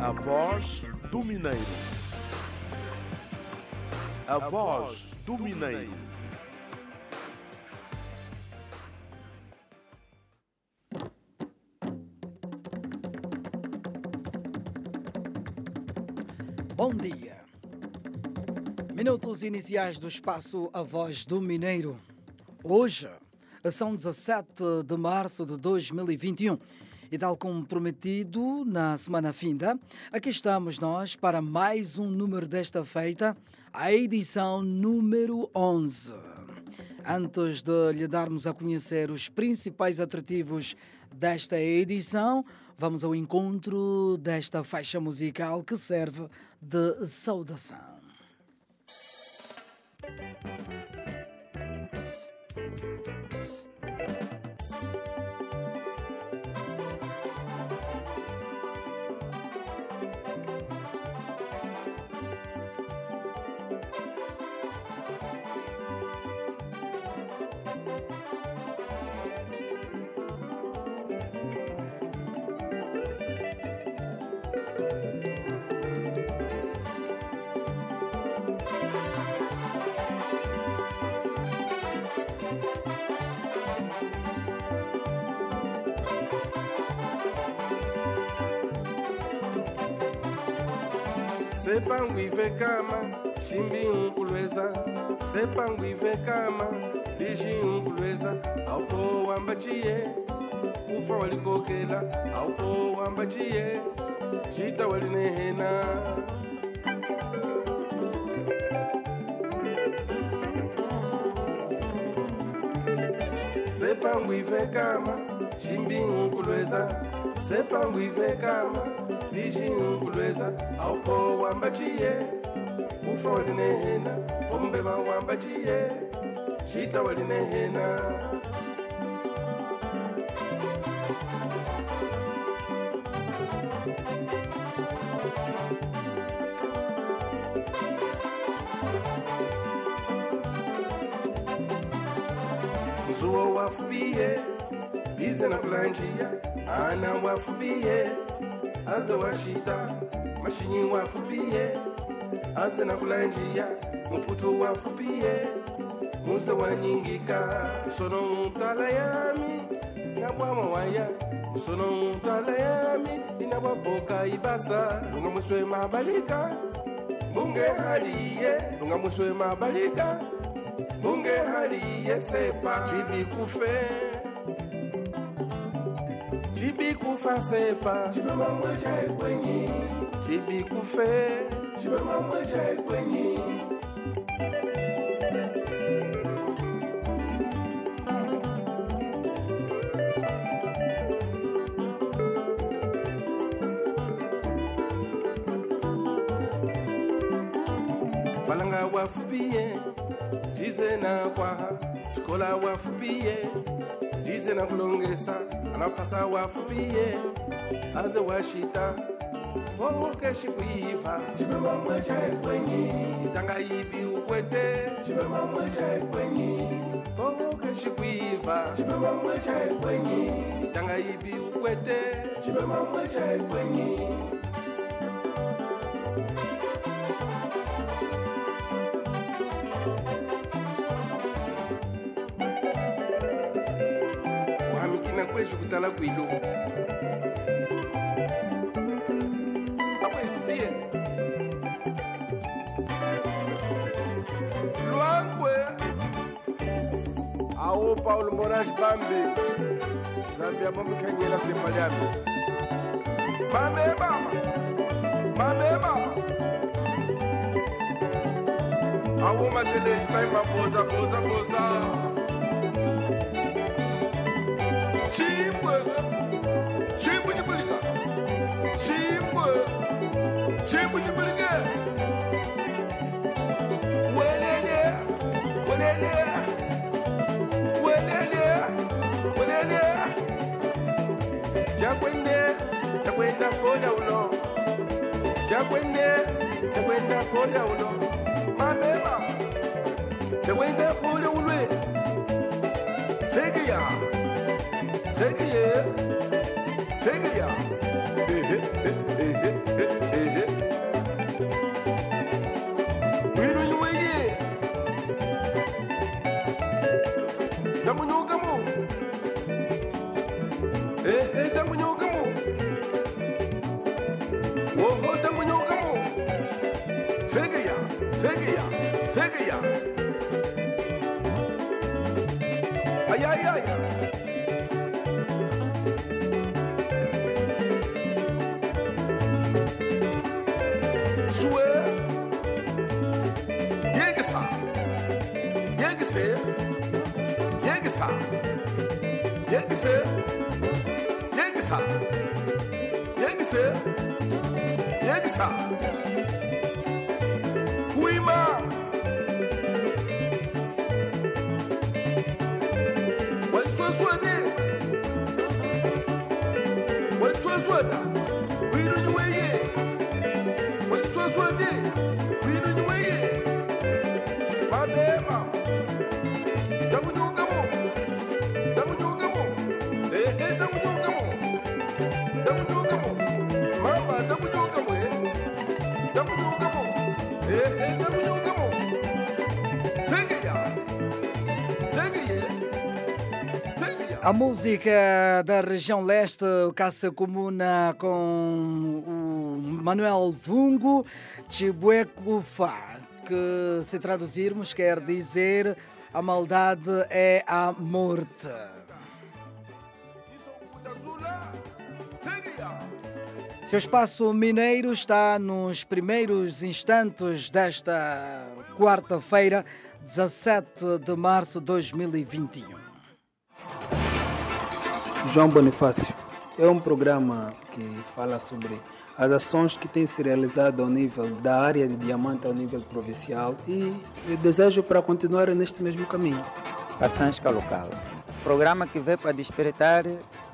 A voz do Mineiro. A voz do Mineiro. Bom dia. Minutos iniciais do espaço A Voz do Mineiro. Hoje são 17 de março de 2021 e, tal como prometido na semana finda, aqui estamos nós para mais um número desta feita, a edição número 11. Antes de lhe darmos a conhecer os principais atrativos desta edição, vamos ao encontro desta faixa musical que serve de saudação. sepangu ivekama shimbingu lweza sepangu ivekama lishingu lweza awukowamba ciye kufa walikokela. Awukowamba ciye cita walinehena. Sepangu ivekama shimbingu lweza sepangu ivekama lishingu lweza awupo wambaciye ufo linehena ombeba wambaciye shitawa linehena zuwo wafubiye bize na kulanjiya ana wafubiye aze washita mashinyi wafubiye aze na kulanjia muputu wafubiye muze wanyingika musono mutala yami. Nabwama waya musono mutala yami. Inabwaboka ibasa lunga muswe mabalika. Bunge haliye lunga muswe mabalika. Bunge haliye sepa Chibikufasepa Chibaba mwaja ekwenyi. Chibikufe Chibaba mwaja ekwenyi. Falanga wafubiye Jize na kwaha Shkola wafubiye se na kulongesa anapasa wafubiye anze washita woke oh, shikuiva chibema mwecha ekwenyi itanga ibi ukwete. Chibema mwecha ekwenyi woke oh, shikuiva chibema mwecha ekwenyi itanga ibi ukwete. Chibema mwecha ekwenyi tala kuilo apo ah, ekutie lwakwe awo paulo morash bambi. Zambia apo mikhanyela sepaliame mame mama. Mame mama. Awo mateleji pai maboza boza boza. Jaguende, Jaguenda Koda Ulo. Jaguende, Jaguenda Koda Ulo. Mamema, Jaguenda Koda Ulo. Take it, y'all. Take it, yeah. Take it, yeah. We don't know yet. Don't know come on. Eh, eh, don't know come on. Whoa, don't know come on. Take it, yeah. Take it, Ay, ay, ay. Yegisi. Yegisa. Yegisi. Yegisa. Yegisi. Yegisa. Yegisa. A música da região leste, o Caça Comuna com o Manuel Vungo, Chibuecufa, que se traduzirmos quer dizer a maldade é a morte. Seu espaço mineiro está nos primeiros instantes desta quarta-feira, 17 de março de 2021. João Bonifácio é um programa que fala sobre as ações que têm se realizado ao nível da área de diamante ao nível provincial e desejo para continuar neste mesmo caminho. Paçãsca Local. Programa que veio para despertar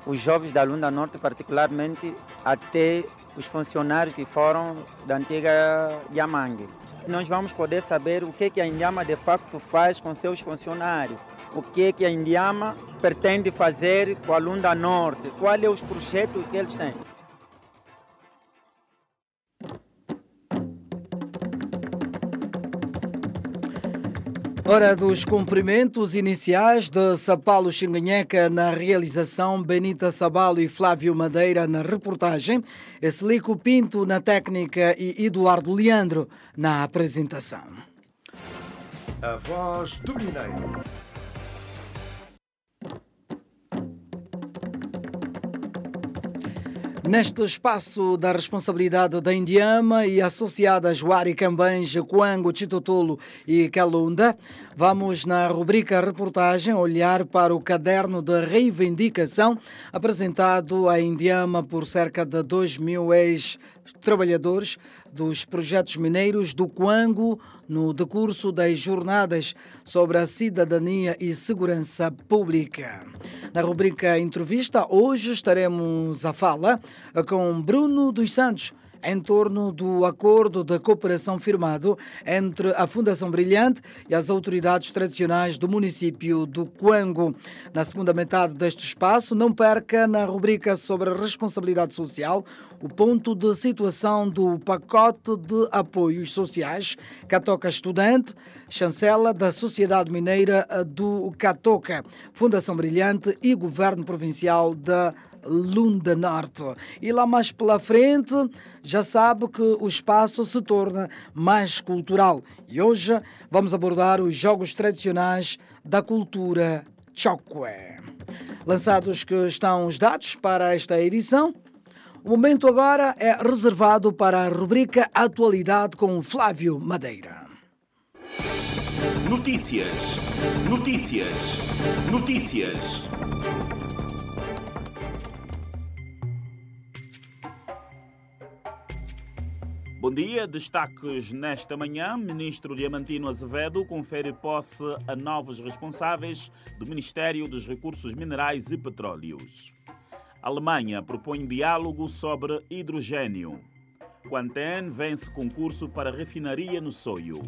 os jovens da Lunda Norte, particularmente até os funcionários que foram da antiga Yamangue. Nós vamos poder saber o que, que a Indiama de facto faz com seus funcionários, o que, que a Indiama pretende fazer com a Lunda Norte, quais são os projetos que eles têm. Hora dos cumprimentos iniciais de Sapalo Xinganheca na realização, Benita Sabalo e Flávio Madeira na reportagem, Eslico Pinto na técnica e Eduardo Leandro na apresentação. A voz do Mineiro. Neste espaço da responsabilidade da Indiama e associadas Wari Cambanja, Coango, Chitotolo e Calunda, vamos na rubrica reportagem olhar para o caderno de reivindicação apresentado à Indiama por cerca de 2 mil ex-trabalhadores dos projetos mineiros do Coango no decurso das jornadas sobre a cidadania e segurança pública. Na rubrica entrevista, hoje estaremos a fala com Bruno dos Santos em torno do acordo de cooperação firmado entre a Fundação Brilhante e as autoridades tradicionais do município do Coango. Na segunda metade deste espaço, não perca na rubrica sobre responsabilidade social o ponto de situação do pacote de apoios sociais Catoca Estudante, chancela da Sociedade Mineira do Catoca, Fundação Brilhante e Governo Provincial da Lunda Norte. E lá mais pela frente, já sabe que o espaço se torna mais cultural. E hoje vamos abordar os jogos tradicionais da cultura Chokwe. Lançados que estão os dados para esta edição, o momento agora é reservado para a rubrica Atualidade com Flávio Madeira. Notícias, notícias, notícias. Bom dia, destaques nesta manhã. Ministro Diamantino Azevedo confere posse a novos responsáveis do Ministério dos Recursos Minerais e Petróleos. Alemanha propõe diálogo sobre hidrogênio. Quanten vence concurso para refinaria no Soio.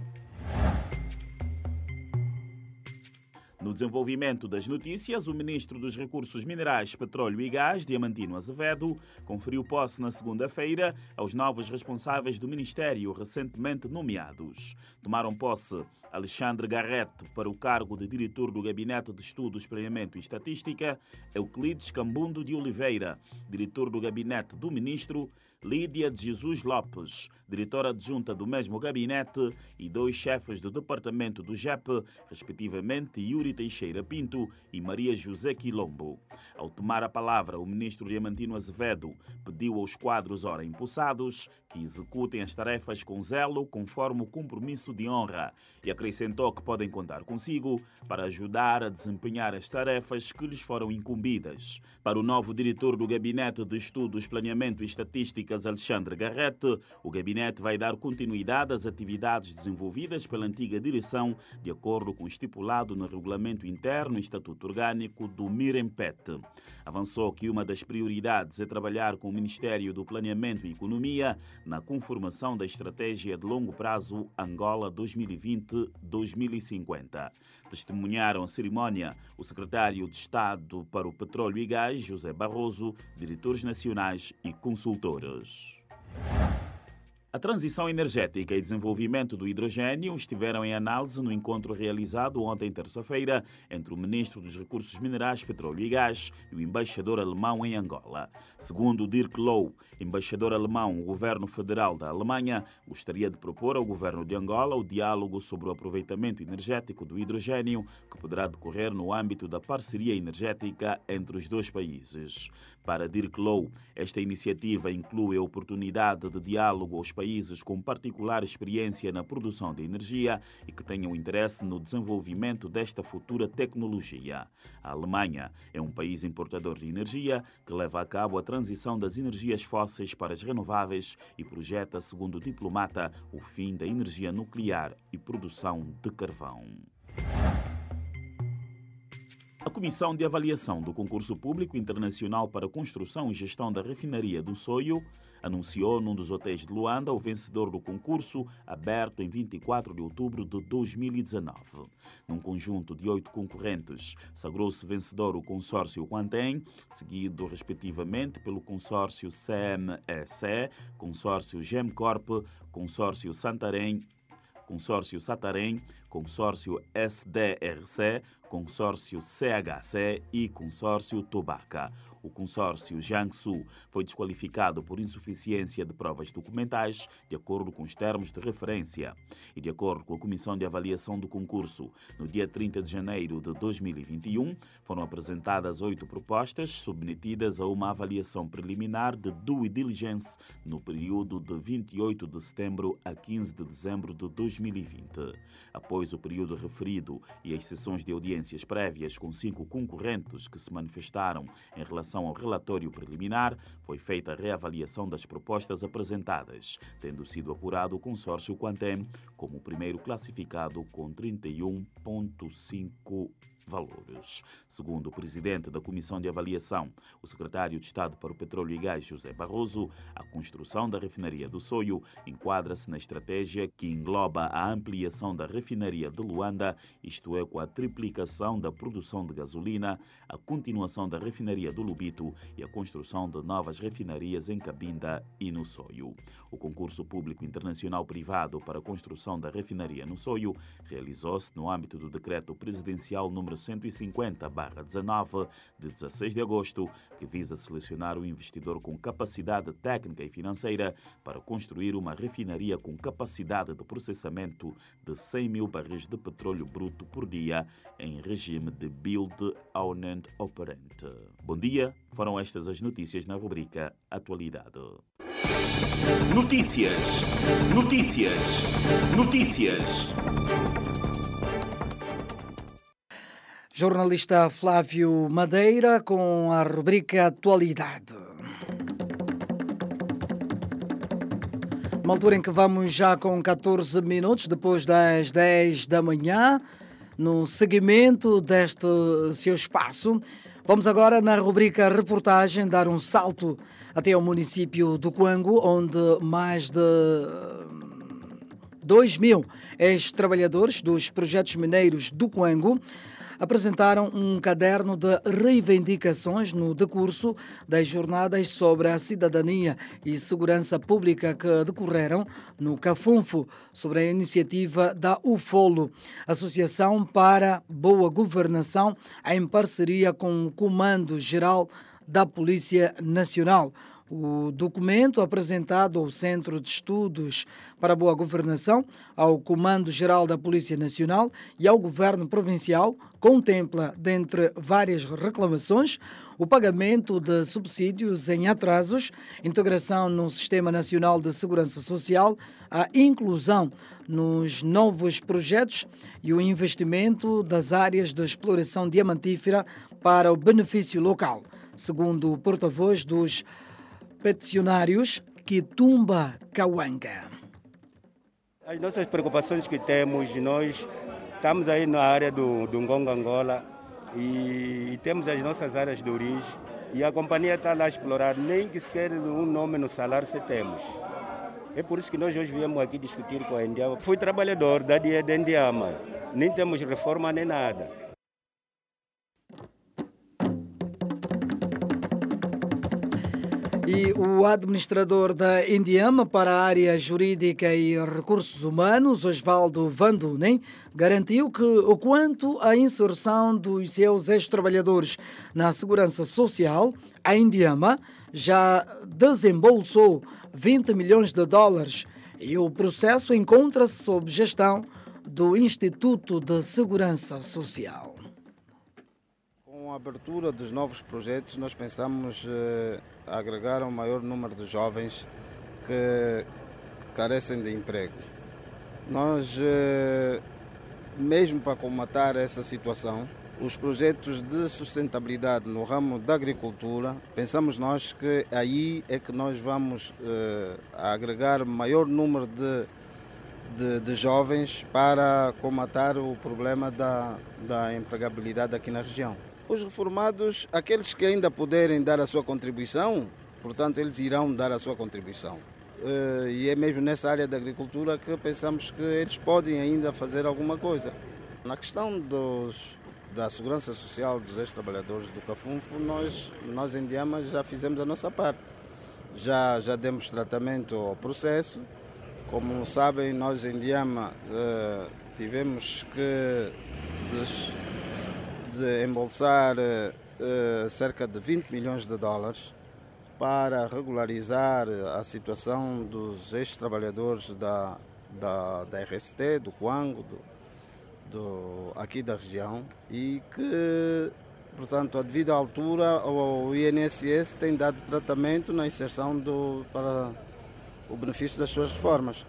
No desenvolvimento das notícias, o ministro dos Recursos Minerais, Petróleo e Gás, Diamantino Azevedo, conferiu posse na segunda-feira aos novos responsáveis do ministério recentemente nomeados. Tomaram posse Alexandre Garreto para o cargo de diretor do Gabinete de Estudos, Planeamento e Estatística, Euclides Cambundo de Oliveira, diretor do Gabinete do Ministro, Lídia de Jesus Lopes, diretora adjunta do mesmo gabinete, e dois chefes do departamento do JEP, respectivamente Yuri Teixeira Pinto e Maria José Quilombo. Ao tomar a palavra, o ministro Diamantino Azevedo pediu aos quadros ora impulsados que executem as tarefas com zelo, conforme o compromisso de honra, e acrescentou que podem contar consigo para ajudar a desempenhar as tarefas que lhes foram incumbidas. Para o novo diretor do Gabinete de Estudos, Planeamento e Estatísticas, Alexandre Garrete, o gabinete vai dar continuidade às atividades desenvolvidas pela antiga direção, de acordo com o estipulado no Regulamento Interno e Estatuto Orgânico do MIREMPET. Avançou que uma das prioridades é trabalhar com o Ministério do Planeamento e Economia na conformação da estratégia de longo prazo Angola 2020-2050. Testemunharam a cerimónia o secretário de Estado para o Petróleo e Gás, José Barroso, diretores nacionais e consultores. A transição energética e desenvolvimento do hidrogênio estiveram em análise no encontro realizado ontem, terça-feira, entre o Ministro dos Recursos Minerais, Petróleo e Gás e o embaixador alemão em Angola. Segundo Dirk Low, embaixador alemão, o governo federal da Alemanha gostaria de propor ao governo de Angola o diálogo sobre o aproveitamento energético do hidrogênio, que poderá decorrer no âmbito da parceria energética entre os dois países. Para Dirk Low, esta iniciativa inclui a oportunidade de diálogo aos países com particular experiência na produção de energia e que tenham interesse no desenvolvimento desta futura tecnologia. A Alemanha é um país importador de energia que leva a cabo a transição das energias fósseis para as renováveis e projeta, segundo o diplomata, o fim da energia nuclear e produção de carvão. A Comissão de Avaliação do Concurso Público Internacional para Construção e Gestão da Refinaria do Soio anunciou num dos hotéis de Luanda o vencedor do concurso, aberto em 24 de outubro de 2019. Num conjunto de oito concorrentes, sagrou-se vencedor o consórcio Quantem, seguido respectivamente pelo consórcio CMEC, consórcio GEMCorp, consórcio Santarém, consórcio Satarém, consórcio SDRC, consórcio CHC e consórcio Tobaca. O consórcio Jiangsu foi desqualificado por insuficiência de provas documentais, de acordo com os termos de referência. E de acordo com a Comissão de Avaliação do Concurso, no dia 30 de janeiro de 2021, foram apresentadas oito propostas submetidas a uma avaliação preliminar de due diligence no período de 28 de setembro a 15 de dezembro de 2020. Após o período referido e as sessões de audiências prévias com cinco concorrentes que se manifestaram em relação ao relatório preliminar, foi feita a reavaliação das propostas apresentadas, tendo sido apurado o consórcio Quantem como o primeiro classificado com 31,5 valores. Segundo o presidente da Comissão de Avaliação, o secretário de Estado para o Petróleo e Gás, José Barroso, a construção da refinaria do Soio enquadra-se na estratégia que engloba a ampliação da refinaria de Luanda, isto é, com a triplicação da produção de gasolina, a continuação da refinaria do Lubito e a construção de novas refinarias em Cabinda e no Soio. O concurso público internacional privado para a construção da refinaria no Soio realizou-se no âmbito do decreto presidencial número 150-19 de 16 de agosto, que visa selecionar o investidor com capacidade técnica e financeira para construir uma refinaria com capacidade de processamento de 100 mil barris de petróleo bruto por dia em regime de Build, Own and Operate. Bom dia, foram estas as notícias na rubrica Atualidade. Notícias, notícias, notícias. Jornalista Flávio Madeira com a rubrica Atualidade. Uma altura em que vamos já com 14 minutos depois das 10 da manhã, no seguimento deste seu espaço. Vamos agora na rubrica Reportagem dar um salto até ao município do Quango, onde mais de 2 mil ex-trabalhadores dos projetos mineiros do Quango apresentaram um caderno de reivindicações no decurso das jornadas sobre a cidadania e segurança pública que decorreram no Cafunfo, sobre a iniciativa da UFOLO, Associação para Boa Governação, em parceria com o Comando Geral da Polícia Nacional. O documento apresentado ao Centro de Estudos para a Boa Governação, ao Comando-Geral da Polícia Nacional e ao Governo Provincial contempla, dentre várias reclamações, o pagamento de subsídios em atrasos, integração no Sistema Nacional de Segurança Social, a inclusão nos novos projetos e o investimento das áreas de exploração diamantífera para o benefício local, segundo o porta-voz dos peticionários Kitumba Kawanga. As nossas preocupações que temos, nós estamos aí na área do, do Angola e, e temos as nossas áreas de origem e a companhia está lá a explorar, nem que sequer um nome no salário se temos. É por isso que nós hoje viemos aqui discutir com a Indiama. Fui trabalhador da dia de Indiama, nem temos reforma nem nada. E o administrador da Indiama para a área jurídica e recursos humanos, Osvaldo Vandunen, garantiu que, o quanto à inserção dos seus ex-trabalhadores na segurança social, a Indiama já desembolsou 20 milhões de dólares e o processo encontra-se sob gestão do Instituto de Segurança Social. Com a abertura dos novos projetos, nós pensamos eh, agregar um maior número de jovens que carecem de emprego. Nós, eh, mesmo para comatar essa situação, os projetos de sustentabilidade no ramo da agricultura, pensamos nós que aí é que nós vamos eh, agregar maior número de, de, de, jovens para comatar o problema da, da empregabilidade aqui na região. Os reformados, aqueles que ainda puderem dar a sua contribuição, portanto, eles irão dar a sua contribuição. Eh, e é mesmo nessa área da agricultura que pensamos que eles podem ainda fazer alguma coisa. Na questão dos, da segurança social dos ex-trabalhadores do Cafunfo, nós, nós em Diama já fizemos a nossa parte. Já, já demos tratamento ao processo. Como sabem, nós em Diama eh, tivemos que desembolsar eh, cerca de 20 milhões de dólares para regularizar a situação dos ex-trabalhadores da, da, da RST, do Coango, do, do, aqui da região e que, portanto, a devida altura o INSS tem dado tratamento na inserção do, para o benefício das suas reformas.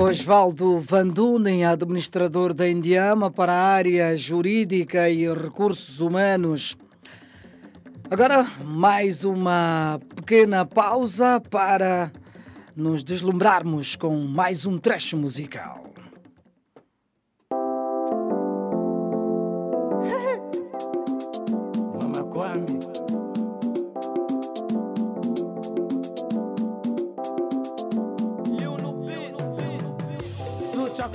Osvaldo Vandunen, administrador da Indiama para a área jurídica e recursos humanos. Agora, mais uma pequena pausa para nos deslumbrarmos com mais um trecho musical.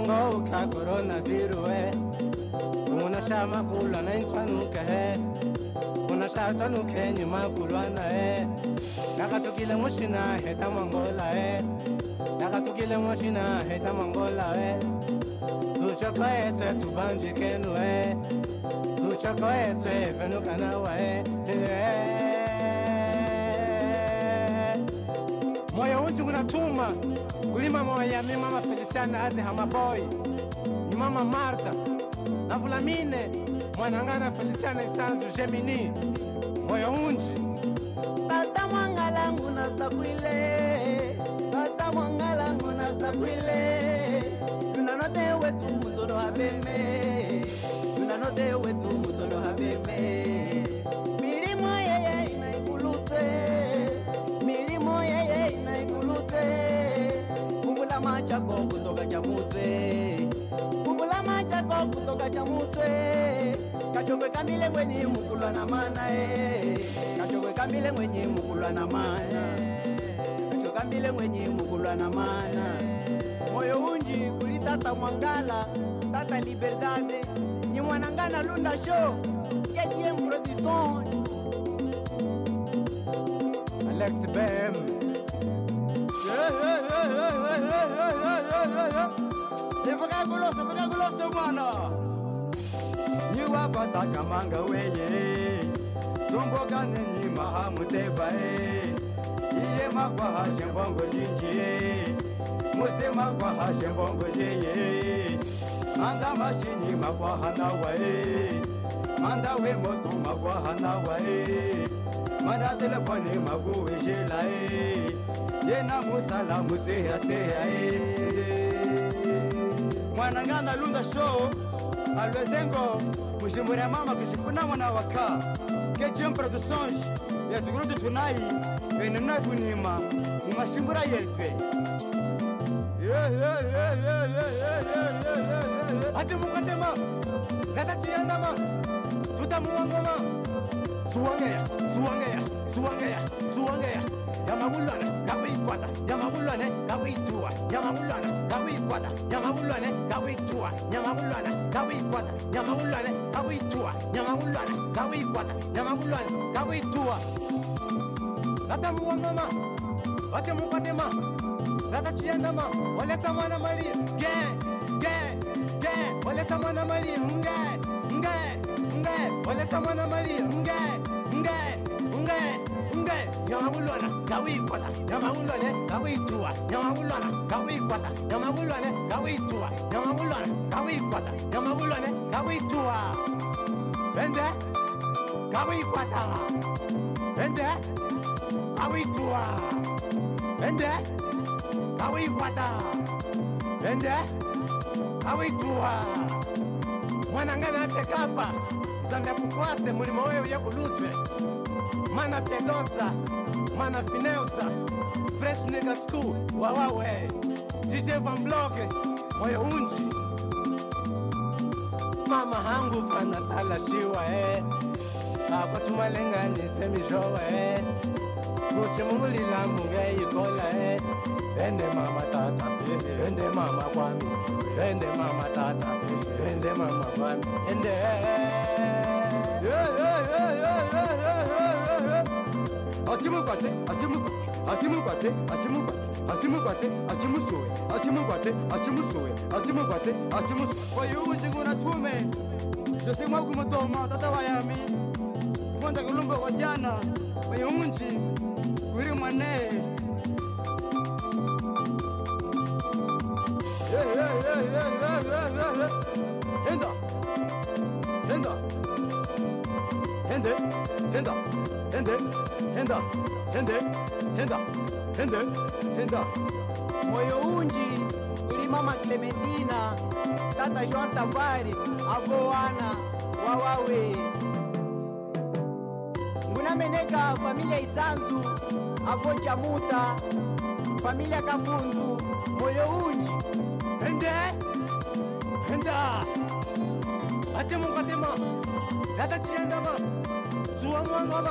ngowka coronavirue unashama kulanainkwanukahe unashatanukhe nyuma kulwanae nakatukile mushina heta mangolae nakatukile mushina heta mangolae tuchokoeswe tubanjikenue tuchokoeswe venukanawae moyo unju kunatuma kulima moya mima mafe feliciana azi hamaboi ni mama marta na Fulamine mwanangana Feliciana Isanzu Gemini moyo unji. Tata mwangalangu na sakwile tata mwangalangu na sakwile. Wetu musono habeme tunanote wetu musono habeme kacha mutwe kamile mwenye mukulwa na mana eh. e kamile mwenye mukulwa na mana kamile mwenye mukulwa na mana. Moyo unji kuli tata mwangala tata liberdade ni lunda show production Alex Bem. là Kiwapata kamanga weye Tumboka nini maha muteba Iye makwa hashe mbongo jinji Muse makwa hashe mbongo jeye Anda mashini makwa Manda we motu makwa hanawa e Manda telefoni Jena musala lunda show alwezengo kujimbura mama kujifunamo na waka kejim produsonje yatugurudi tunayi venenafunima mumashimbura yetwe ati mukatema natatiyandama tutamuwangoma suwangeya suwangeya suwangeya suwangeya. Yamagulana kabuyikwata nyangakulwane kabuyituwa nyangakulwana kabuyikwata nyangakulwane kabuyituwa nyangakulwana kabuyikwata nyangakulwane kabuyituwa nyangakulwana kabuyikwata nyangakulwane kabuyituwa latamuwangama watemukatema lataciyandama walesamana mali ge ge ge walesamana mali nge nge nge walesamana mali nge nge nge nge nyamawulwana ngawuyikota nyamawulwane ngawuyituwa nyamawulwana ngawuyikota nyamawulwane ngawuyituwa nyamawulwana ngawuyikota nyamawulwane ngawuyituwa bende ngawuyikwata bende ngawuyituwa bende ngawuyikwata bende ngawuyituwa mwana ngana apekapa zambe kukwase mulimo wewe yekulutwe mana pedosa man a fresh nigga school wawawe dj van bloke mweunji mama hangu fanasalashiwa eh. Ah, apa tumalenganise mijowa eh. kuti mungulilambu ngeyikola eh. ende mama tata ende mama kwami ende mama tata ende mama kwami ende eh. achimukwate achimukwate achimukwate achimusuwe achimukwate achimusuwe achimukwate achimusuwe wayubu chikuna tume jose mwaku mudoma tata wayami konda kulumba kwa jana mayungunji kuri mwanee henda, hende, henda, hende, henda. Moyo unji uli mama Clementina, tata Joan Tavares, avo wana wawawe. Ngunameneka familia Isanzu, avo Chamuta, familia Kamundu, moyo unji. Hende, henda. Atema katema, lata chiyandama, suwangwangama,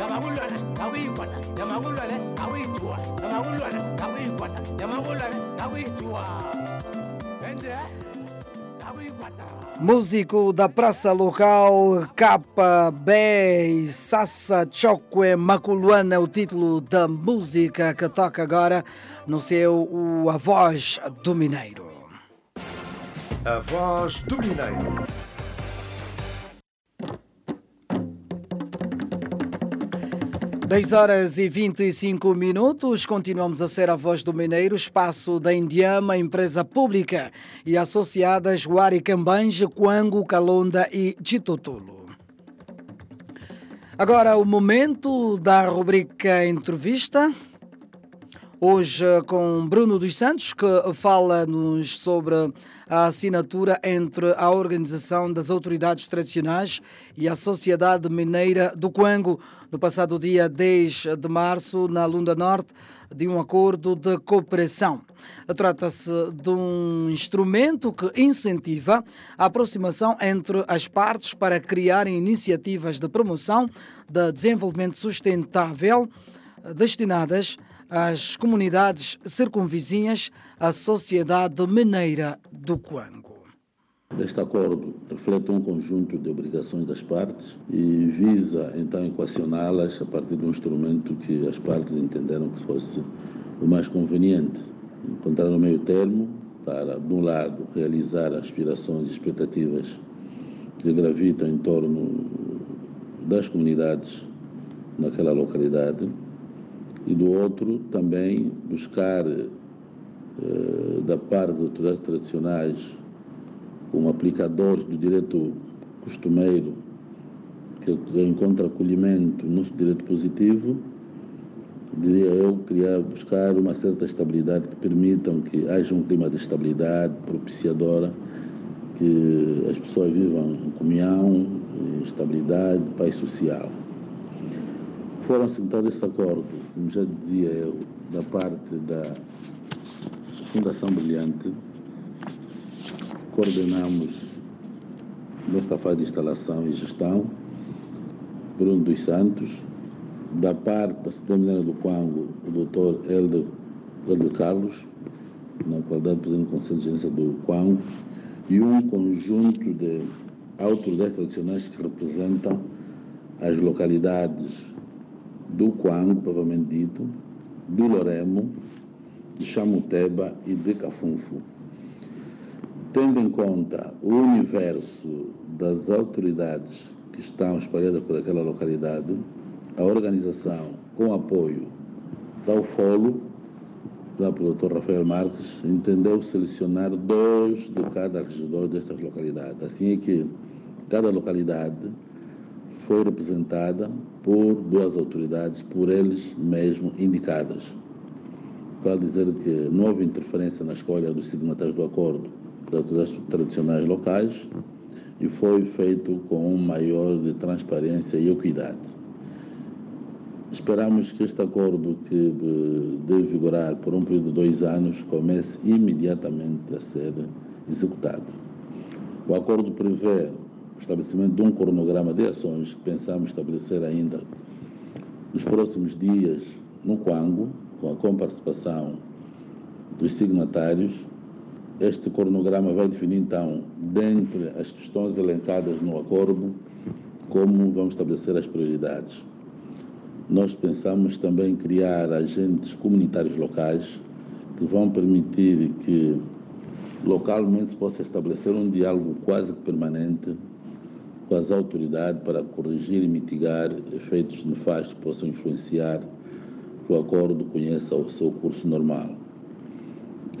Yamagulwane, gawitua. Ende. Músico da praça local KB Sassa Chokwe Maculuana é o título da música que toca agora no seu o A Voz do Mineiro. A Voz do Mineiro. Dez horas e 25 minutos, continuamos a ser a voz do Mineiro, espaço da Indiama, empresa pública e associadas Guari Cambanje, Quango, Calonda e Chitutulo. Agora o momento da rubrica entrevista. Hoje com Bruno dos Santos, que fala-nos sobre a assinatura entre a Organização das Autoridades Tradicionais e a Sociedade Mineira do Quango, no passado dia 10 de março, na Lunda Norte, de um acordo de cooperação. Trata-se de um instrumento que incentiva a aproximação entre as partes para criarem iniciativas de promoção de desenvolvimento sustentável destinadas às comunidades circunvizinhas à Sociedade Mineira do Quango. Este acordo reflete um conjunto de obrigações das partes e visa então equacioná-las a partir de um instrumento que as partes entenderam que fosse o mais conveniente. Encontrar um meio termo para, de um lado, realizar aspirações e expectativas que gravitam em torno das comunidades naquela localidade e do outro também buscar eh, da parte das autoridades tradicionais como aplicadores do direito costumeiro que encontra acolhimento no direito positivo, diria eu, criar, buscar uma certa estabilidade que permitam que haja um clima de estabilidade propiciadora, que as pessoas vivam em comunhão, em estabilidade, paz social. Foram assentados esse acordo, como já dizia eu, da parte da Fundação Brilhante, coordenamos nesta fase de instalação e gestão, Bruno dos Santos, da parte da Cidade do Quango, o doutor Helder, Carlos, na qualidade de presidente do Conselho de Gerência do Quango, e um conjunto de autoridades tradicionais que representam as localidades do Quango, provavelmente dito, do Loremo, de Chamuteba e de Cafunfu tendo em conta o universo das autoridades que estão espalhadas por aquela localidade, a organização, com apoio da UFOLO, lá pelo Dr. Rafael Marques, entendeu selecionar dois de cada regidor destas localidades. Assim é que cada localidade foi representada por duas autoridades, por eles mesmos indicadas. Para dizer que não houve interferência na escolha dos signatários do acordo das tradicionais locais e foi feito com um maior transparência e equidade. Esperamos que este acordo, que deve vigorar por um período de dois anos, comece imediatamente a ser executado. O acordo prevê o estabelecimento de um cronograma de ações que pensamos estabelecer ainda nos próximos dias no Quango, com a comparticipação dos signatários este cronograma vai definir, então, dentre as questões elencadas no acordo, como vamos estabelecer as prioridades. Nós pensamos também criar agentes comunitários locais que vão permitir que localmente se possa estabelecer um diálogo quase permanente com as autoridades para corrigir e mitigar efeitos nefastos que possam influenciar que o acordo conheça o seu curso normal.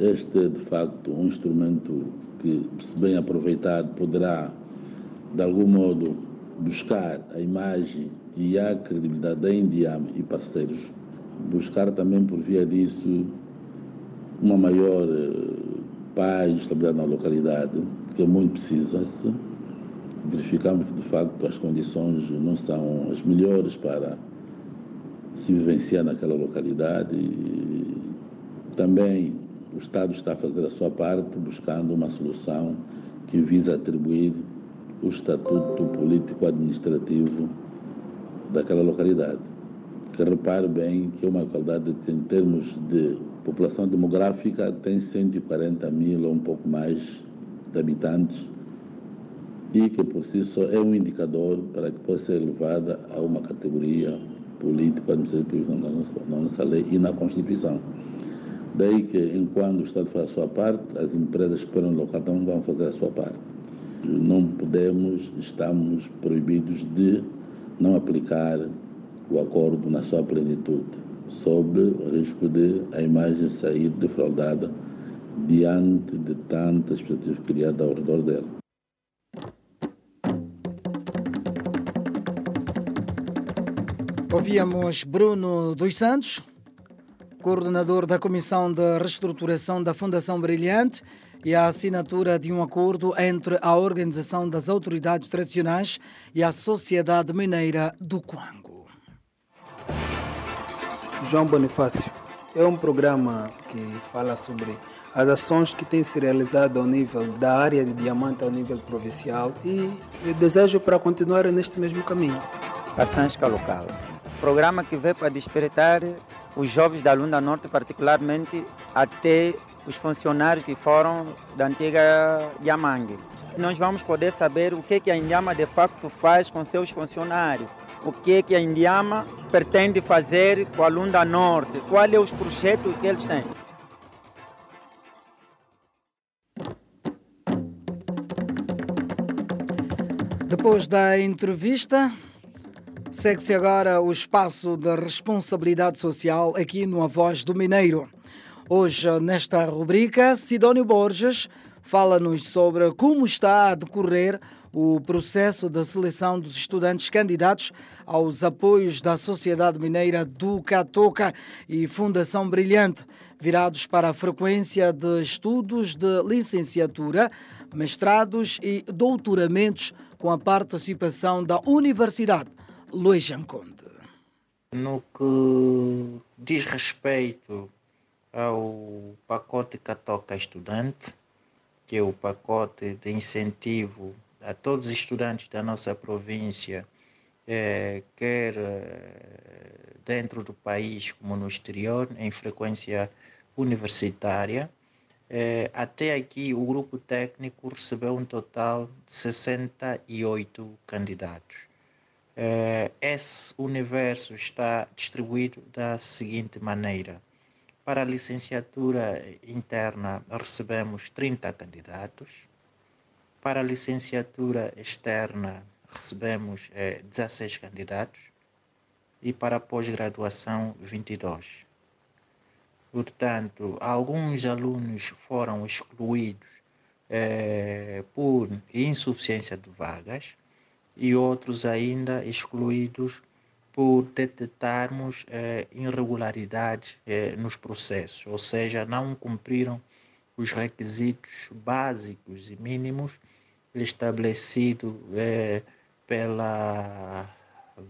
Este é, de facto, um instrumento que, se bem aproveitado, poderá, de algum modo, buscar a imagem e a credibilidade da Indiama e parceiros, buscar também, por via disso, uma maior eh, paz e estabilidade na localidade, que é muito precisa-se. Verificamos que, de facto, as condições não são as melhores para se vivenciar naquela localidade. E também Estado está a fazer a sua parte, buscando uma solução que visa atribuir o estatuto político-administrativo daquela localidade. Que repare bem que é uma localidade que, em termos de população demográfica, tem 140 mil ou um pouco mais de habitantes e que, por si só, é um indicador para que possa ser elevada a uma categoria político-administrativa na nossa lei e na Constituição. Daí que, enquanto o Estado faz a sua parte, as empresas que operam no local também vão fazer a sua parte. Não podemos, estamos proibidos de não aplicar o acordo na sua plenitude, sob o risco de a imagem sair defraudada diante de tantas expectativas criadas ao redor dela. Ouvíamos Bruno dos Santos, coordenador da Comissão de Reestruturação da Fundação Brilhante, e a assinatura de um acordo entre a Organização das Autoridades Tradicionais e a Sociedade Mineira do Quango. João Bonifácio é um programa que fala sobre as ações que têm se realizado ao nível da área de diamante ao nível provincial e eu desejo para continuar neste mesmo caminho. Passansca Local. Programa que veio para despertar os jovens da Lunda Norte, particularmente até os funcionários que foram da antiga Yamangue. Nós vamos poder saber o que, que a Indiama de facto faz com seus funcionários, o que, que a Indiama pretende fazer com a Lunda Norte, quais são os projetos que eles têm. Depois da entrevista, segue-se agora o espaço da responsabilidade social aqui no A Voz do Mineiro. Hoje, nesta rubrica, Sidónio Borges fala-nos sobre como está a decorrer o processo de seleção dos estudantes candidatos aos apoios da Sociedade Mineira do Catoca e Fundação Brilhante, virados para a frequência de estudos de licenciatura, mestrados e doutoramentos com a participação da Universidade Luís Janconde. No que diz respeito ao pacote Catoca Estudante, que é o pacote de incentivo a todos os estudantes da nossa província, eh, quer eh, dentro do país como no exterior, em frequência universitária. Eh, até aqui, o grupo técnico recebeu um total de 68 candidatos. Eh, esse universo está distribuído da seguinte maneira: para a licenciatura interna, recebemos 30 candidatos. Para a licenciatura externa, recebemos eh, 16 candidatos. E para a pós-graduação, 22. Portanto, alguns alunos foram excluídos eh, por insuficiência de vagas e outros ainda excluídos por detectarmos eh, irregularidades eh, nos processos, ou seja, não cumpriram os requisitos básicos e mínimos estabelecidos eh, pela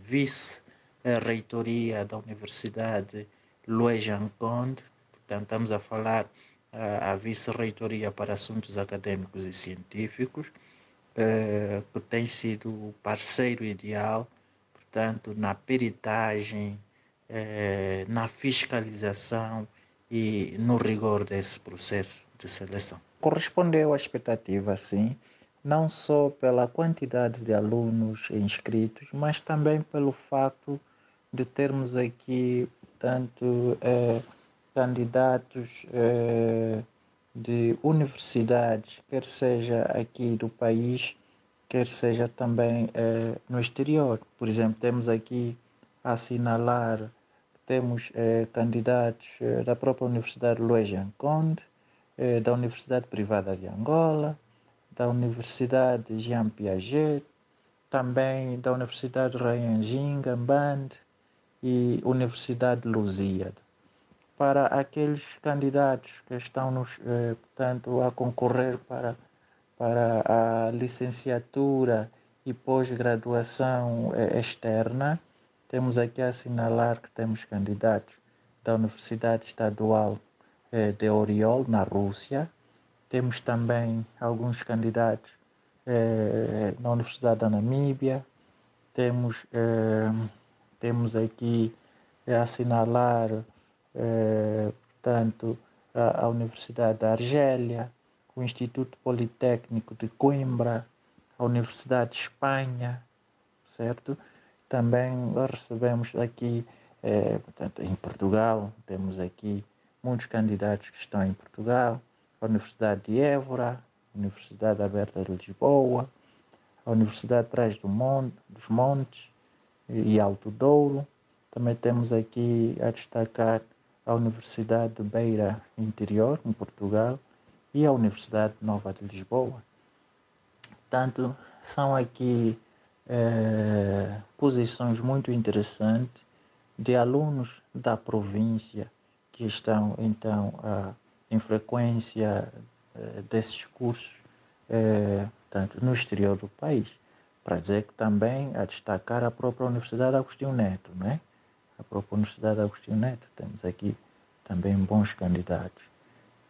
vice-reitoria da Universidade Louis Conde, portanto estamos a falar a vice-reitoria para assuntos acadêmicos e científicos, que tem sido o parceiro ideal portanto, na peritagem, eh, na fiscalização e no rigor desse processo de seleção. Correspondeu à expectativa, sim, não só pela quantidade de alunos inscritos, mas também pelo fato de termos aqui tanto eh, candidatos eh, de universidades, quer seja aqui do país, quer seja também eh, no exterior. Por exemplo, temos aqui a assinalar temos eh, candidatos eh, da própria Universidade Luís Conde, da Universidade Privada de Angola, da Universidade Jean Piaget, também da Universidade Rayanjinga, Band e Universidade Lusíada. Para aqueles candidatos que estão, nos, portanto, a concorrer para para a licenciatura e pós-graduação externa, temos aqui a assinalar que temos candidatos da Universidade Estadual de Oriol, na Rússia. Temos também alguns candidatos na Universidade da Namíbia. Temos, temos aqui a assinalar, portanto, a, a Universidade da Argélia, o Instituto Politécnico de Coimbra, a Universidade de Espanha, certo? Também recebemos aqui, eh, portanto, em Portugal, temos aqui muitos candidatos que estão em Portugal, a Universidade de Évora, a Universidade Aberta de Lisboa, a Universidade Trás do Monte, dos Montes e Alto Douro. Também temos aqui a destacar a Universidade de Beira Interior, em Portugal, e a Universidade Nova de Lisboa. Portanto, são aqui eh, posições muito interessantes de alunos da província que estão então a, em frequência eh, desses cursos eh, tanto no exterior do país. Para dizer que também a destacar a própria Universidade Agostinho Neto, é? A própria Universidade Agostinho Neto, temos aqui também bons candidatos.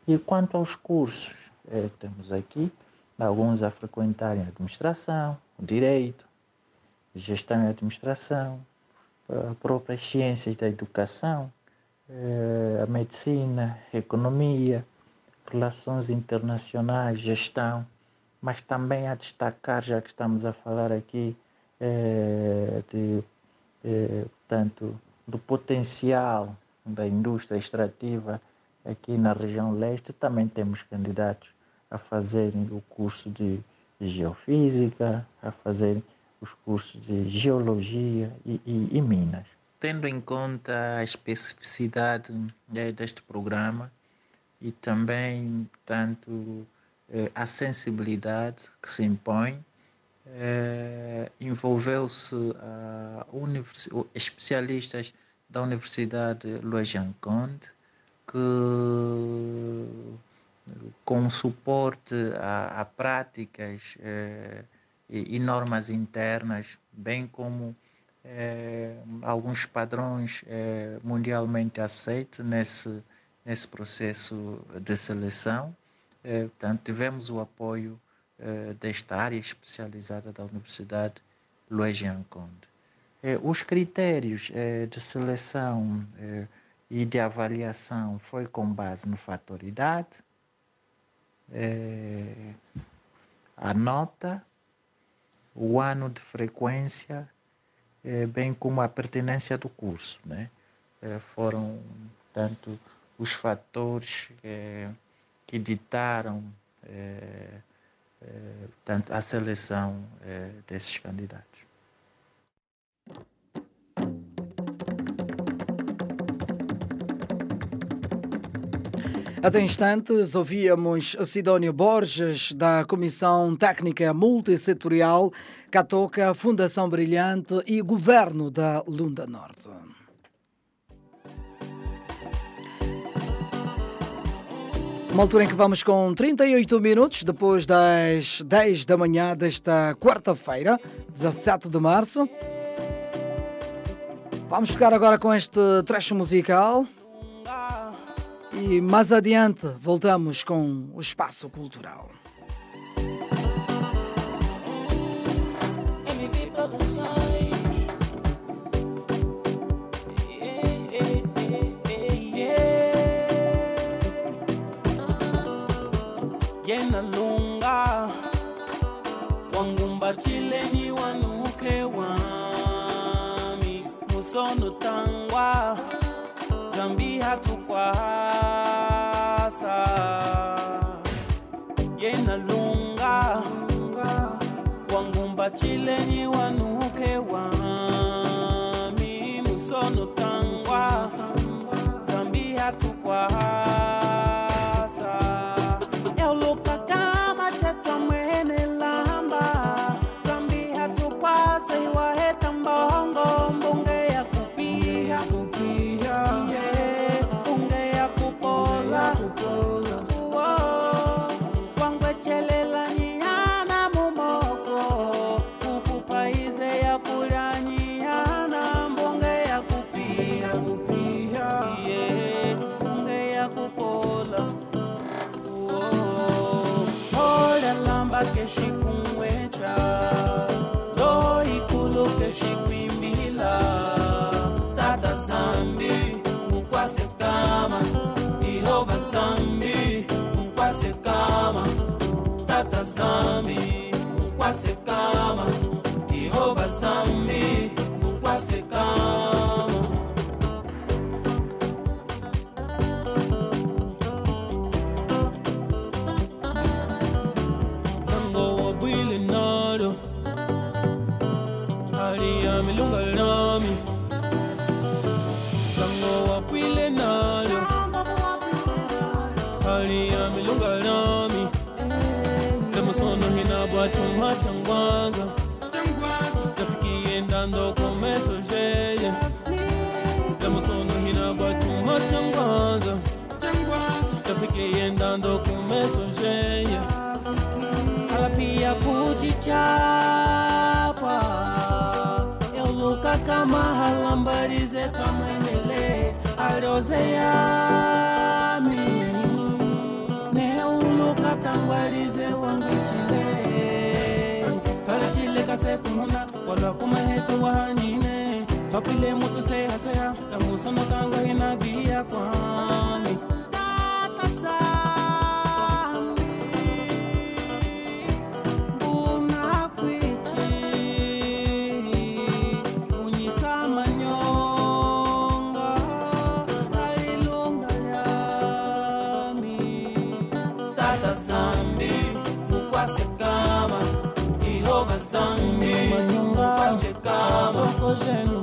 E quanto aos cursos, eh, temos aqui alguns a frequentarem administração, direito, gestão e administração, próprias ciências da educação, a medicina, economia, relações internacionais, gestão, mas também a destacar, já que estamos a falar aqui de, tanto do potencial da indústria extrativa aqui na região leste, também temos candidatos a fazerem o curso de geofísica, a fazerem os cursos de geologia e, e, e minas. Tendo em conta a especificidade né, deste programa e também tanto eh, a sensibilidade que se impõe, eh, envolveu-se especialistas da Universidade Louis Conde que com suporte a, a práticas eh, e, e, normas internas, bem como eh, alguns padrões mundialmente aceitos nesse, nesse processo de seleção. portanto, tivemos o apoio desta área especializada da Universidade Louis Conde. os critérios de seleção e de avaliação foi com base no fator idade, é, a nota, o ano de frequência, bem como a pertinência do curso. Né? Foram, tanto os fatores que ditaram tanto a seleção desses candidatos. Até instantes, ouvíamos Sidónio Borges, da Comissão Técnica Multissetorial, Catoca, Fundação Brilhante e Governo da Lunda Norte. Uma altura em que vamos com 38 minutos depois das 10 da manhã desta quarta-feira, 17 de março. Vamos ficar agora com este trecho musical. E mais adiante voltamos com o espaço cultural. chileni wanuke wami musonotangwa zambi hatukwasa wangumba chileni wanuke wami zambi hatukwasa wapwile nalo hali ya milunga lami lemusono hina bwachuma changwaza tafikie ndando komeso jeye lemusono hina bwachuma changwaza tafikie ndando komeso jeye ela pia kuchichapa euluka kama halambarize twamwenele waliozeami neuluka tangwalize wangechile farechile kasekumuna walwakumahetu wahanine. Twapile mutu sehaseya namusonotangwa hinabiya kwami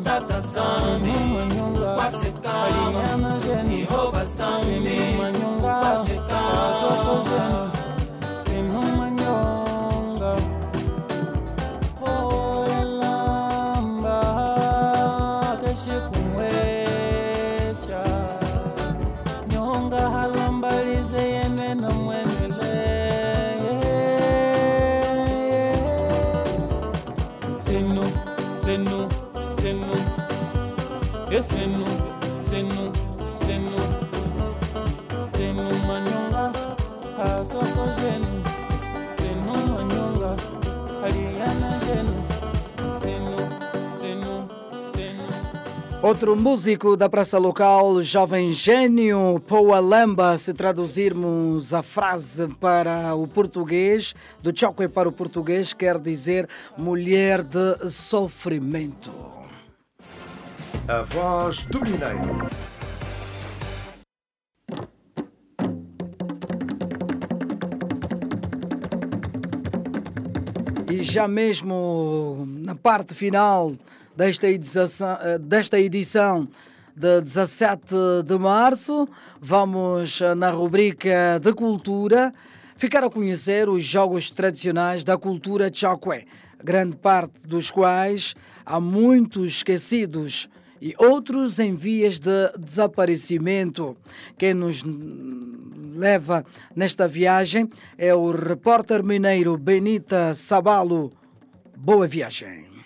Tata Zambi, Kwase Kama, Jehovah Zambi, Senu, Senu, Senu, Senu manyonga Asoko jenu Senu manyonga Aliana jenu Outro músico da praça local, jovem gênio Poa Lamba, se traduzirmos a frase para o português, do Chokwe para o português, quer dizer mulher de sofrimento. A voz do Mineiro. E já mesmo na parte final desta edição, desta edição de 17 de março, vamos na rubrica de cultura ficar a conhecer os jogos tradicionais da cultura Chokwe, grande parte dos quais há muitos esquecidos e outros em vias de desaparecimento. Quem nos leva nesta viagem é o repórter mineiro Benita Sabalo. Boa viagem.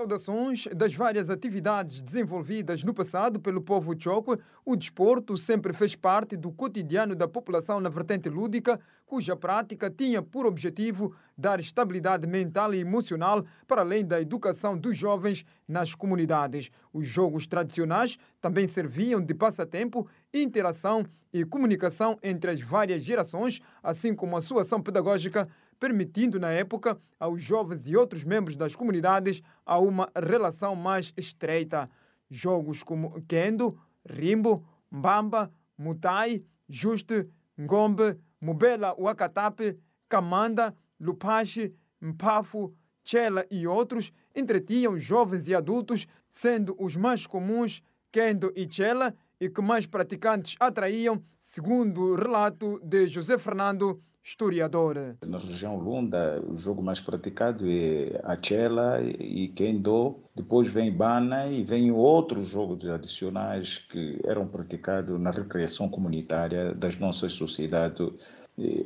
Saudações das várias atividades desenvolvidas no passado pelo povo Chokwe, o desporto sempre fez parte do cotidiano da população na vertente lúdica, cuja prática tinha por objetivo dar estabilidade mental e emocional para além da educação dos jovens nas comunidades. Os jogos tradicionais também serviam de passatempo, interação e comunicação entre as várias gerações, assim como a sua ação pedagógica permitindo na época aos jovens e outros membros das comunidades a uma relação mais estreita. Jogos como Kendo, Rimbo, Mbamba, Mutai, Juste, Ngombe, Mubela Wakatape, Kamanda, Lupache, Mpafu, Chela e outros entretinham jovens e adultos, sendo os mais comuns Kendo e Chela e que mais praticantes atraíam, segundo o relato de José Fernando historiador. Na região Lunda, o jogo mais praticado é a Chela e Kendo. Depois vem Bana e vem outros jogos adicionais que eram praticados na recreação comunitária das nossas sociedades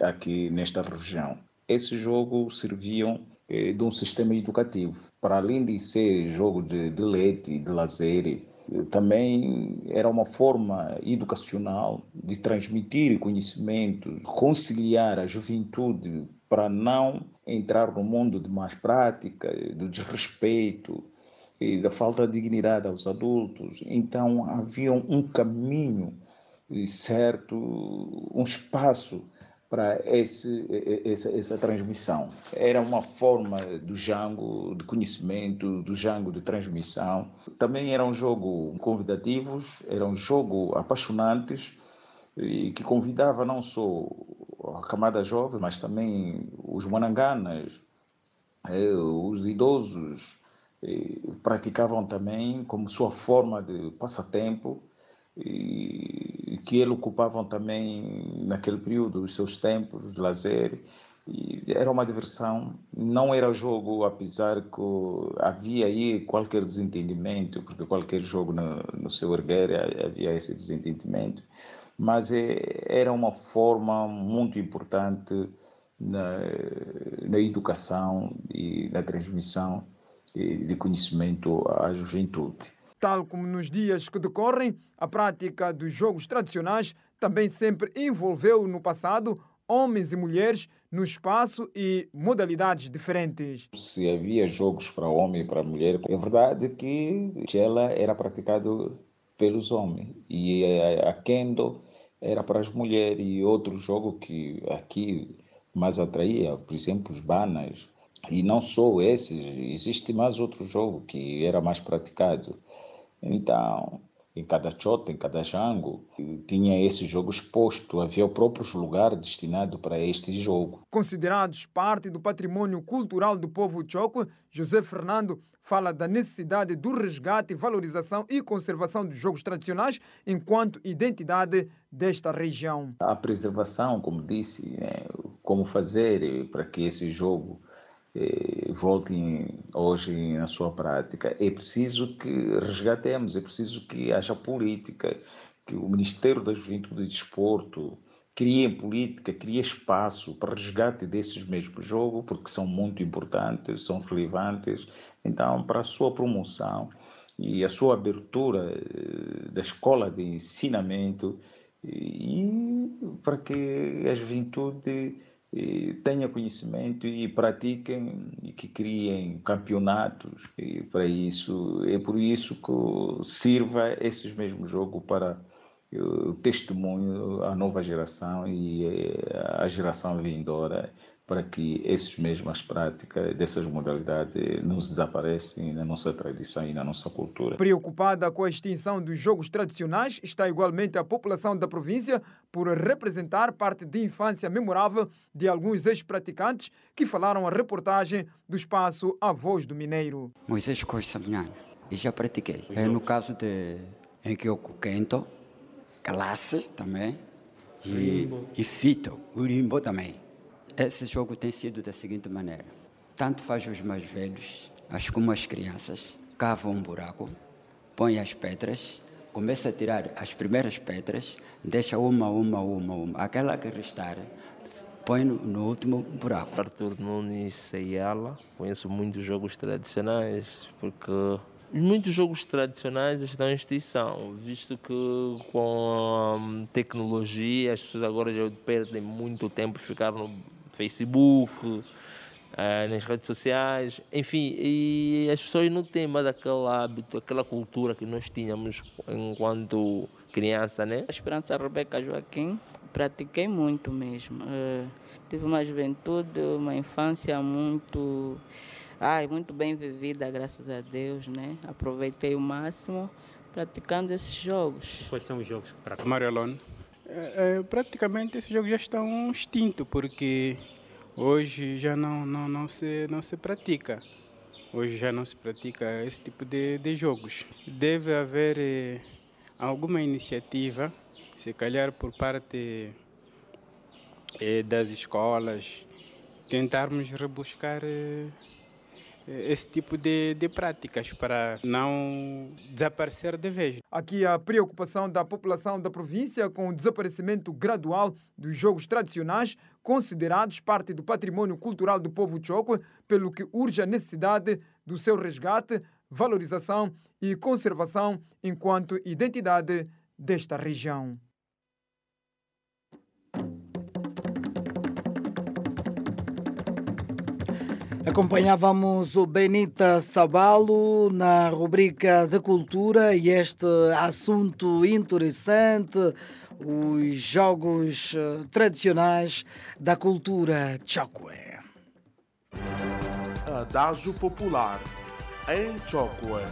aqui nesta região. Esses jogos serviam de um sistema educativo. Para além de ser jogo de, de leite, de lazer, também era uma forma educacional de transmitir conhecimento, conciliar a juventude para não entrar no mundo de más prática, do desrespeito e da falta de dignidade aos adultos. Então havia um caminho certo, um espaço para esse, essa, essa transmissão. Era uma forma do Jango de conhecimento, do Jango de transmissão. Também era um jogo convidativos, era um jogo apaixonantes e que convidava não só a camada jovem, mas também os mananganas, os idosos, praticavam também como sua forma de passatempo e, que ele ocupavam também naquele período os seus tempos de lazer. E era uma diversão, não era jogo, apesar que havia aí qualquer desentendimento, porque qualquer jogo no, no seu erguer havia esse desentendimento, mas é, era uma forma muito importante na, na educação e na transmissão de conhecimento à juventude. Tal como nos dias que decorrem, a prática dos jogos tradicionais também sempre envolveu no passado homens e mulheres no espaço e modalidades diferentes. Se havia jogos para homem e para mulher, é verdade que ela era praticado pelos homens e a kendo era para as mulheres e outro jogo que aqui mais atraía, por exemplo, os banas. E não só esses, existe mais outro jogo que era mais praticado. Então, em cada chota, em cada jango, tinha esse jogo exposto, havia o próprio lugar destinado para este jogo. Considerados parte do patrimônio cultural do povo choco, José Fernando fala da necessidade do resgate, valorização e conservação dos jogos tradicionais enquanto identidade desta região. A preservação, como disse, né, como fazer para que esse jogo voltem hoje na sua prática. É preciso que resgatemos, é preciso que haja política, que o Ministério da Juventude e Desporto crie política, crie espaço para resgate desses mesmos jogos, porque são muito importantes, são relevantes. Então, para a sua promoção e a sua abertura eh, da escola de ensinamento e para que a juventude tenha conhecimento e pratiquem e que criem campeonatos e para isso é por isso que sirva esses mesmos jogos para o testemunho à nova geração e eh, à geração vindoura para que essas mesmas práticas dessas modalidades não desapareçam na nossa tradição e na nossa cultura. Preocupada com a extinção dos jogos tradicionais está igualmente a população da província por representar parte de infância memorável de alguns ex-praticantes que falaram a reportagem do espaço A Voz do Mineiro. Moisés Costa Sabinhana, e já pratiquei. É no caso de Enkyoku Kento, classe também, e, e Fito, Urimbo também. Esse jogo tem sido da seguinte maneira: tanto faz os mais velhos, as como as crianças, cavam um buraco, põe as pedras, começa a tirar as primeiras pedras, deixa uma, uma, uma, uma. Aquela que restar, põe no, no último buraco. Arthur Nunes Sayala, conheço muitos jogos tradicionais, porque muitos jogos tradicionais estão em extinção, visto que com a tecnologia as pessoas agora já perdem muito tempo ficar no Facebook, uh, nas redes sociais, enfim, e as pessoas não têm mais aquele hábito, aquela cultura que nós tínhamos enquanto criança, né? A Esperança Rebeca Joaquim, pratiquei muito mesmo. Uh, tive uma juventude, uma infância muito, ai, muito bem vivida, graças a Deus, né? Aproveitei o máximo praticando esses jogos. Quais são os jogos para Mário Alone. É, é, praticamente esses jogos já estão extintos, porque hoje já não, não, não, se, não se pratica. Hoje já não se pratica esse tipo de, de jogos. Deve haver eh, alguma iniciativa, se calhar por parte eh, das escolas, tentarmos rebuscar eh, esse tipo de, de práticas para não desaparecer de vez. Aqui a preocupação da população da província com o desaparecimento gradual dos jogos tradicionais, considerados parte do patrimônio cultural do povo choco, pelo que urge a necessidade do seu resgate, valorização e conservação enquanto identidade desta região. Acompanhávamos o Benita Sabalo na rubrica de cultura e este assunto interessante, os jogos eh, tradicionais da cultura Chokwe. Adágio popular em Chokwe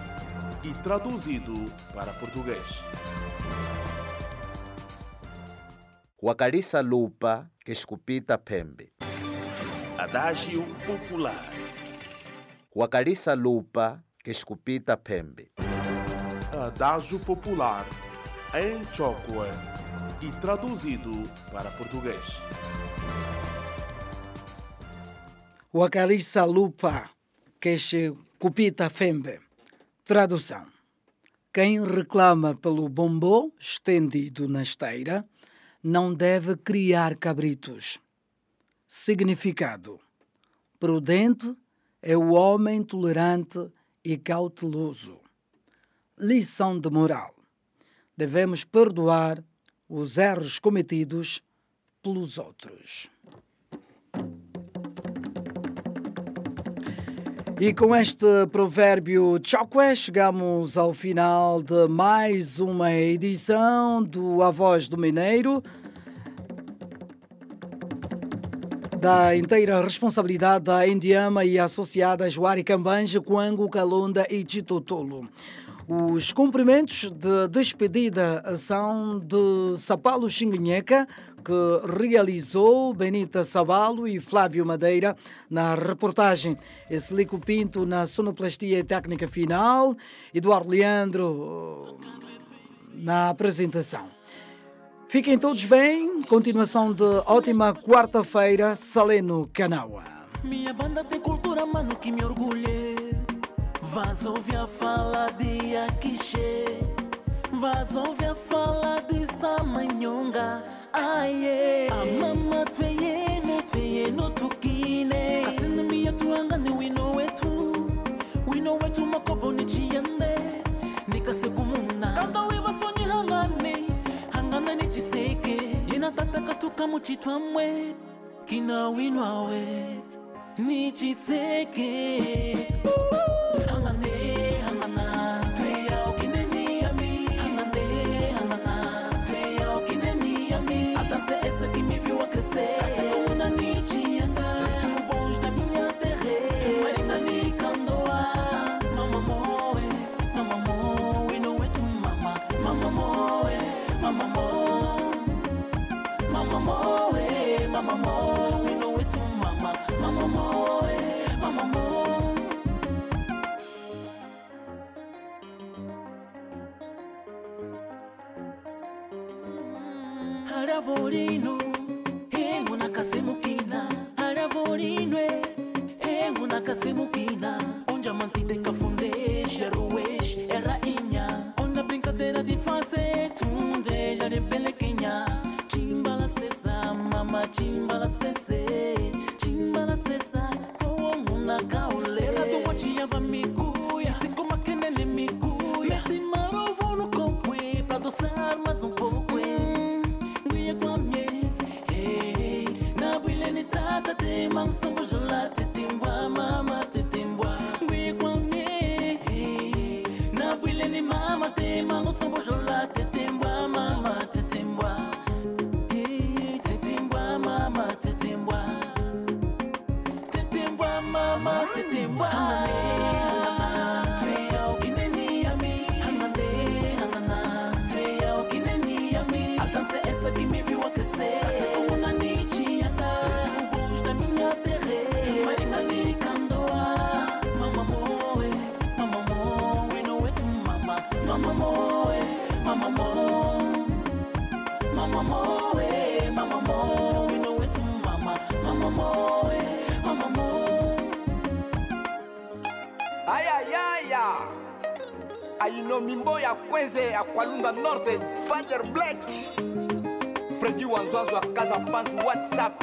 e traduzido para português. Wakalisa lupa que escupita pembe. Adágio popular. Wakalisa lupa que escupita pembe. Adágio popular em Chocua e traduzido para português. Wakalisa Lupa, Queixe Cupita Fembe. Tradução. Quem reclama pelo bombô estendido na esteira não deve criar cabritos. Significado: Prudente é o homem tolerante e cauteloso. Lição de moral: Devemos perdoar os erros cometidos pelos outros. E com este provérbio Chokwe chegamos ao final de mais uma edição do A Voz do Mineiro. Da inteira responsabilidade da Indiama e associada Juari Cambanja, Coango, Calunda e Titotolo. Os cumprimentos de despedida são de Sapalo Xinguinheca, que realizou Benita Sabalo e Flávio Madeira na reportagem. Exelico Pinto na sonoplastia e técnica final, Eduardo Leandro na apresentação. Fiquem todos bem, continuação de ótima quarta-feira, Saleno Canaua. Minha banda tem cultura, mano, que me orgulhe. Vaz ouvir a fala de Akixe. Vaz ouvir a fala de Samanyonga. Aye. A mama tweye no tweye no tukine. Kasini miya tuanga ni wino wetu. Wino wetu makobo ni chiyande. nataka tukamuchitwa mwe kinawinwawe nichiseke angane ayayaya ainomimbo ya. Kwenze ya kwalunda norte father black fredi wanzwazwa kazapanzu whatsapp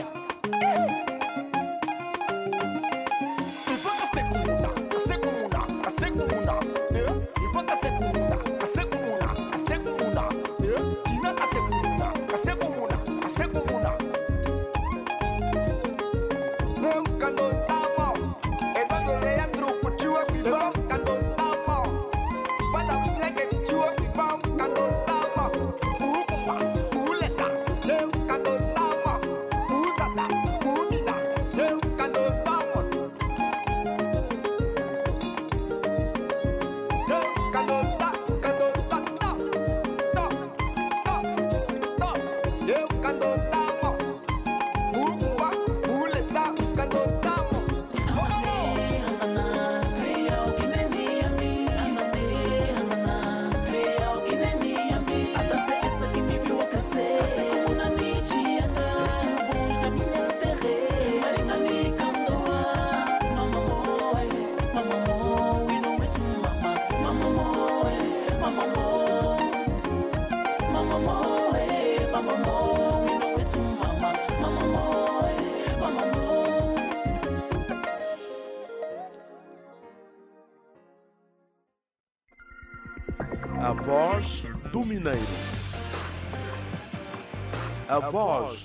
do